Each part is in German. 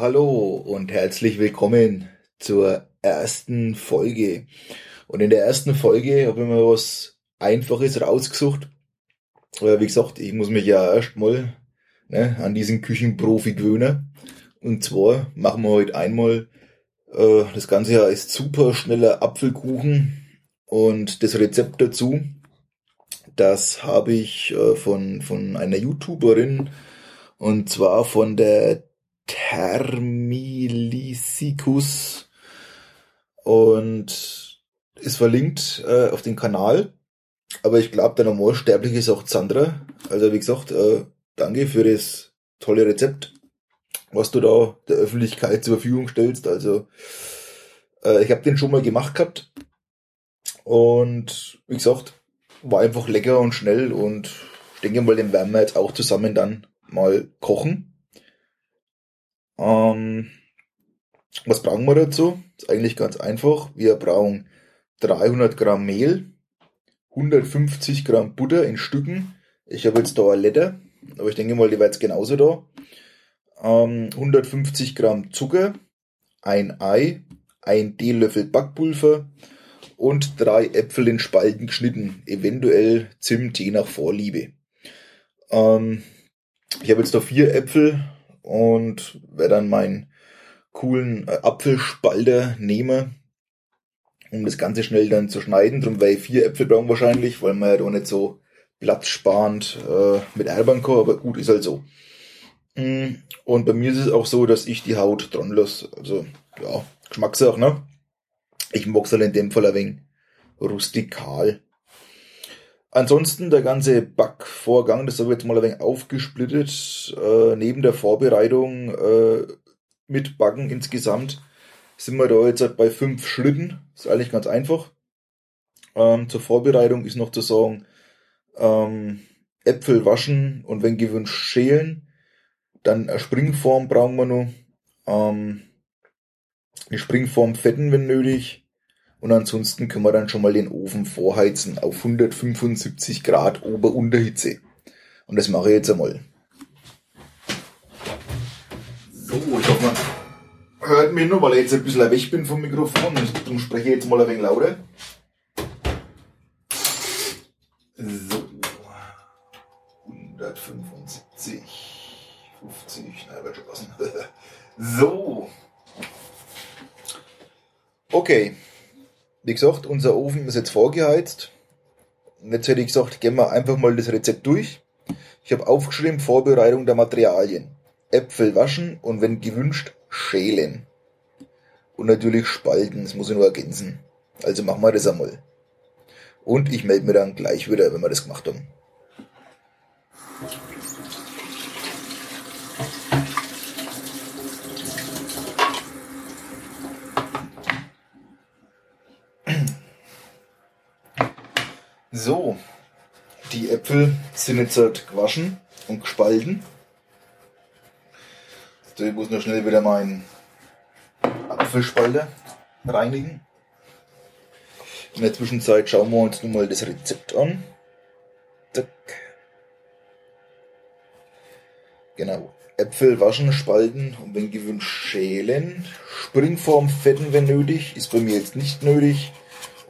Hallo und herzlich willkommen zur ersten Folge. Und in der ersten Folge habe ich mir was Einfaches rausgesucht. Wie gesagt, ich muss mich ja erstmal ne, an diesen Küchenprofi gewöhnen. Und zwar machen wir heute einmal äh, das Ganze ja als super schneller Apfelkuchen und das Rezept dazu, das habe ich äh, von, von einer YouTuberin und zwar von der Thermilisikus und ist verlinkt äh, auf den Kanal. Aber ich glaube, der Normalsterbliche ist auch Sandra. Also wie gesagt, äh, danke für das tolle Rezept, was du da der Öffentlichkeit zur Verfügung stellst. Also äh, ich habe den schon mal gemacht gehabt. Und wie gesagt, war einfach lecker und schnell und ich denke mal, den werden wir jetzt auch zusammen dann mal kochen. Ähm, was brauchen wir dazu? Ist eigentlich ganz einfach. Wir brauchen 300 Gramm Mehl, 150 Gramm Butter in Stücken. Ich habe jetzt da eine Leder, aber ich denke mal, die war jetzt genauso da. Ähm, 150 Gramm Zucker, ein Ei, ein Teelöffel Backpulver und drei Äpfel in Spalten geschnitten, eventuell Zimt je nach Vorliebe. Ähm, ich habe jetzt da vier Äpfel und werde dann meinen coolen äh, Apfelspalter nehmen, um das Ganze schnell dann zu schneiden. Drum werde ich vier Äpfel brauchen wahrscheinlich, weil man ja da nicht so platzsparend äh, mit erbern kann, aber gut, ist halt so. Mm, und bei mir ist es auch so, dass ich die Haut dran lasse. Also, ja, Geschmackssache, ne? Ich mag's halt in dem Fall ein wenig rustikal. Ansonsten der ganze Backvorgang, das habe ich jetzt mal ein wenig aufgesplittet. Äh, neben der Vorbereitung äh, mit Backen insgesamt sind wir da jetzt bei fünf Schritten. Ist eigentlich ganz einfach. Ähm, zur Vorbereitung ist noch zu sagen, ähm, Äpfel waschen und wenn gewünscht schälen. Dann eine Springform brauchen wir noch. Ähm, eine Springform fetten, wenn nötig. Und ansonsten können wir dann schon mal den Ofen vorheizen auf 175 Grad Ober-Unterhitze. Und das mache ich jetzt einmal. So, ich hoffe, man hört mich nur, weil ich jetzt ein bisschen weg bin vom Mikrofon. Darum spreche ich jetzt mal ein wenig lauter. So. 175. 50. Na, wird schon passen. so. Okay. Wie gesagt, unser Ofen ist jetzt vorgeheizt. Jetzt hätte ich gesagt, gehen wir einfach mal das Rezept durch. Ich habe aufgeschrieben, Vorbereitung der Materialien. Äpfel waschen und wenn gewünscht, schälen. Und natürlich spalten, das muss ich nur ergänzen. Also machen wir das einmal. Und ich melde mir dann gleich wieder, wenn wir das gemacht haben. So, die Äpfel sind jetzt halt gewaschen und gespalten. So, ich muss nur schnell wieder meinen Apfelspalter reinigen. In der Zwischenzeit schauen wir uns nun mal das Rezept an. Genau. Äpfel waschen, spalten und wenn gewünscht schälen. Springform fetten, wenn nötig. Ist bei mir jetzt nicht nötig.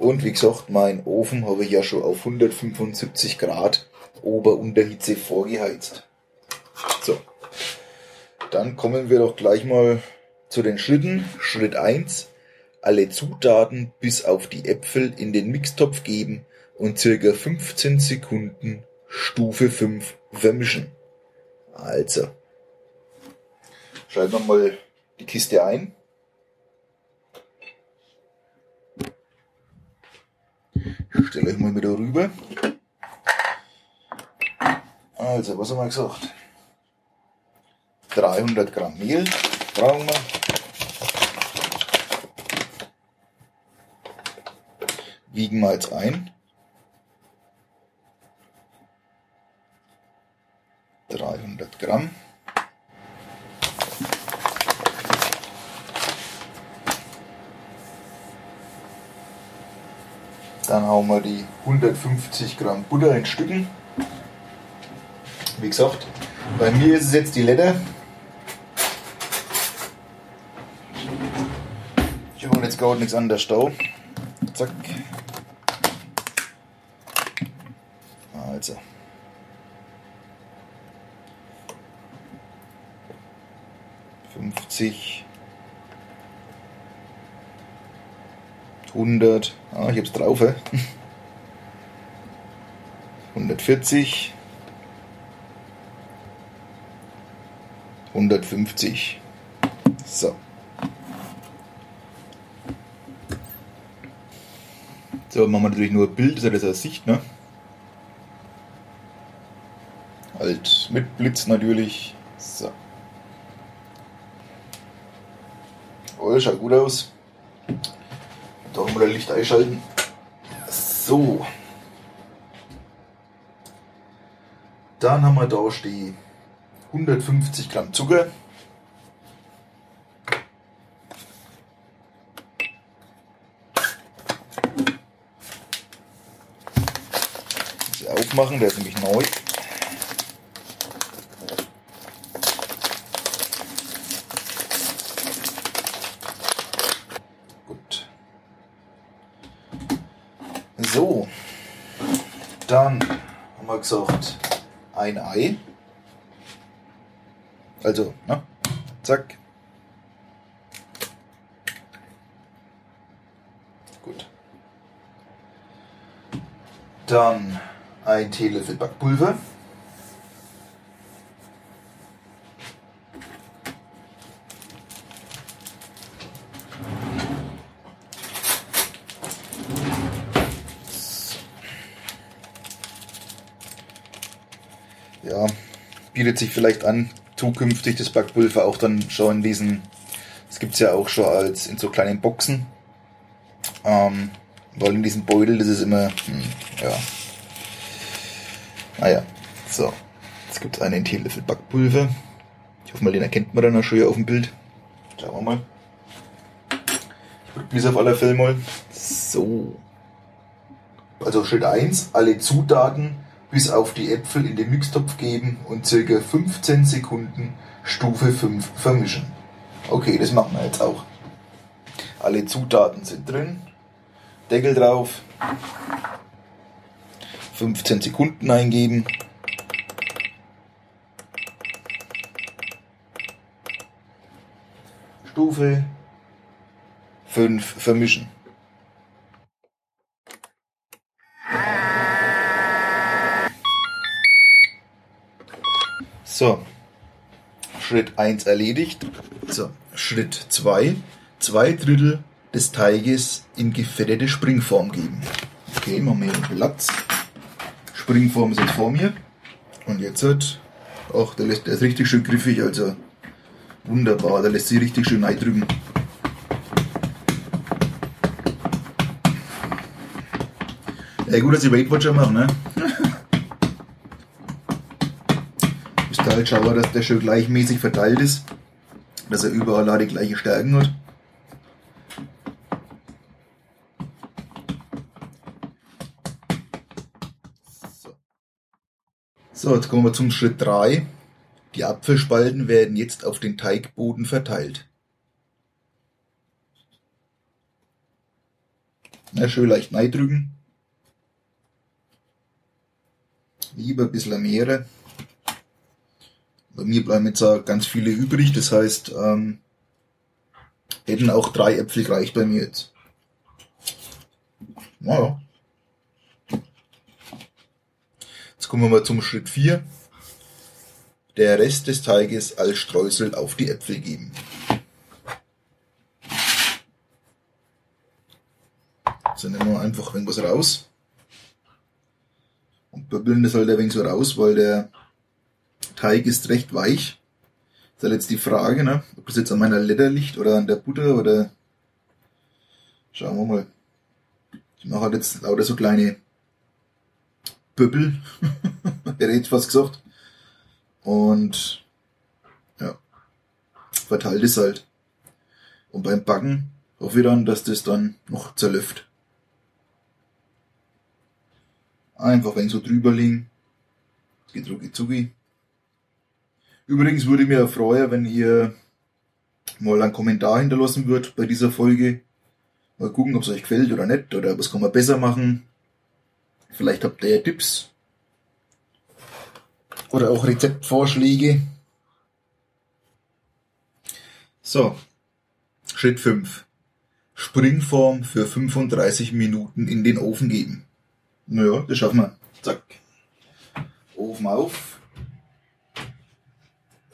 Und wie gesagt, mein Ofen habe ich ja schon auf 175 Grad Ober-Unterhitze vorgeheizt. So. Dann kommen wir doch gleich mal zu den Schritten. Schritt 1. Alle Zutaten bis auf die Äpfel in den Mixtopf geben und circa 15 Sekunden Stufe 5 vermischen. Also. Schalten wir mal die Kiste ein. Ich stelle euch mal wieder rüber. Also, was haben wir gesagt? 300 Gramm Mehl brauchen wir. Wiegen wir jetzt ein. 300 Gramm. Dann haben wir die 150 Gramm Butter in Stücken. Wie gesagt, bei mir ist es jetzt die Letter. Ich hole jetzt gerade nichts an der Stau. Zack. Also. Fünfzig. Hundert. Ah, ich hab's drauf, hä? 140. 150. So. So, machen wir natürlich nur ein Bild, das ist ja das als Sicht, ne? Halt mit Blitz natürlich. So. Oh, schaut gut aus. Haben wir das Licht einschalten. So. Dann haben wir da die 150 Gramm Zucker. Aufmachen, der ist nämlich neu. Gut. So. Dann haben wir gesagt, ein Ei. Also, ne? Zack. Gut. Dann ein Teelöffel Backpulver. Ja, bietet sich vielleicht an, zukünftig das Backpulver auch dann schon in diesen, das gibt es ja auch schon als in so kleinen Boxen. Ähm, weil in diesem Beutel, das ist immer, hm, ja. Naja, so. Jetzt gibt es einen Teelöffel Backpulver. Ich hoffe mal, den erkennt man dann auch schon hier auf dem Bild. Schauen wir mal. Ich drücke auf alle Fälle mal. So. Also Schritt 1, alle Zutaten bis auf die Äpfel in den Mixtopf geben und circa 15 Sekunden Stufe 5 vermischen. Okay, das machen wir jetzt auch. Alle Zutaten sind drin. Deckel drauf. 15 Sekunden eingeben. Stufe 5 vermischen. So, Schritt 1 erledigt. So, Schritt 2. Zwei Drittel des Teiges in gefettete Springform geben. Okay, machen wir hier Platz. Springform ist jetzt vor mir. Und jetzt hat, ach, der, lässt, der ist richtig schön griffig, also wunderbar, der lässt sich richtig schön eindrücken. Ja, gut, dass ich Weight Watcher mache, ne? Müsst halt schauen, dass der schön gleichmäßig verteilt ist. Dass er überall die gleiche Stärken hat. So. jetzt kommen wir zum Schritt 3. Die Apfelspalten werden jetzt auf den Teigboden verteilt. Na, schön leicht drücken. Lieber ein bisschen mehr. Bei mir bleiben jetzt auch ganz viele übrig, das heißt, ähm, hätten auch drei Äpfel gereicht bei mir jetzt. Naja. Jetzt kommen wir mal zum Schritt 4. Der Rest des Teiges als Streusel auf die Äpfel geben. So nehmen wir einfach irgendwas raus. Und böbbeln das halt ein wenig so raus, weil der Teig ist recht weich. Ist halt jetzt die Frage, ne? ob das jetzt an meiner Leder liegt oder an der Butter oder schauen wir mal. Ich mache halt jetzt lauter so kleine Böbbel, hätte jetzt fast gesagt. Und ja, verteilt es halt. Und beim Backen hoffe ich dann, dass das dann noch zerlöfft. Einfach wenn so drüber liegen. Geht rucki zucki. Übrigens würde ich mir freuen, wenn ihr mal einen Kommentar hinterlassen würdet bei dieser Folge. Mal gucken, ob es euch gefällt oder nicht, oder was kann man besser machen. Vielleicht habt ihr ja Tipps. Oder auch Rezeptvorschläge. So. Schritt 5. Springform für 35 Minuten in den Ofen geben. Naja, das schaffen wir. Zack. Ofen auf.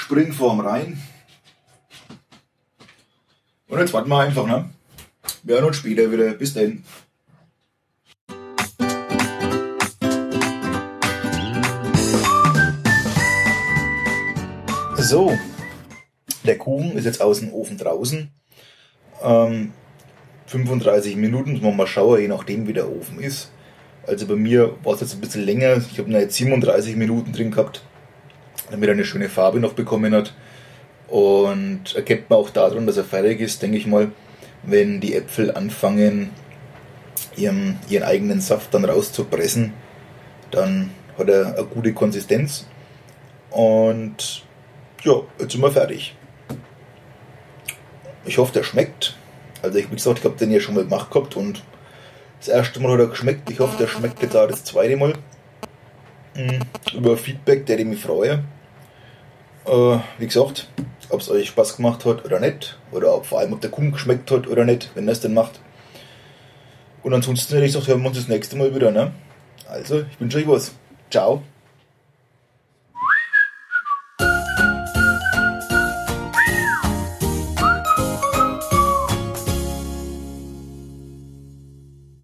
Springform rein. Und jetzt warten wir einfach, ne? Wir hören uns später wieder. Bis dann. So, der Kuchen ist jetzt aus dem Ofen draußen. Ähm, 35 Minuten, muss man schauen, je nachdem wie der Ofen ist. Also bei mir war es jetzt ein bisschen länger. Ich habe jetzt 37 Minuten drin gehabt, damit er eine schöne Farbe noch bekommen hat. Und erkennt man auch daran, dass er fertig ist, denke ich mal, wenn die Äpfel anfangen, ihren, ihren eigenen Saft dann rauszupressen, dann hat er eine gute Konsistenz. Und ja, jetzt sind wir fertig. Ich hoffe, der schmeckt. Also ich, wie gesagt, ich habe den ja schon mal gemacht gehabt und das erste Mal hat er geschmeckt. Ich hoffe, der schmeckt jetzt auch das zweite Mal. Mhm. Über Feedback, der ich mich freue. Äh, wie gesagt, ob es euch Spaß gemacht hat oder nicht. Oder ob vor allem ob der Kuchen geschmeckt hat oder nicht, wenn er es denn macht. Und ansonsten hätte ich gesagt, hören wir uns das nächste Mal wieder. Ne? Also, ich wünsche euch was. Ciao.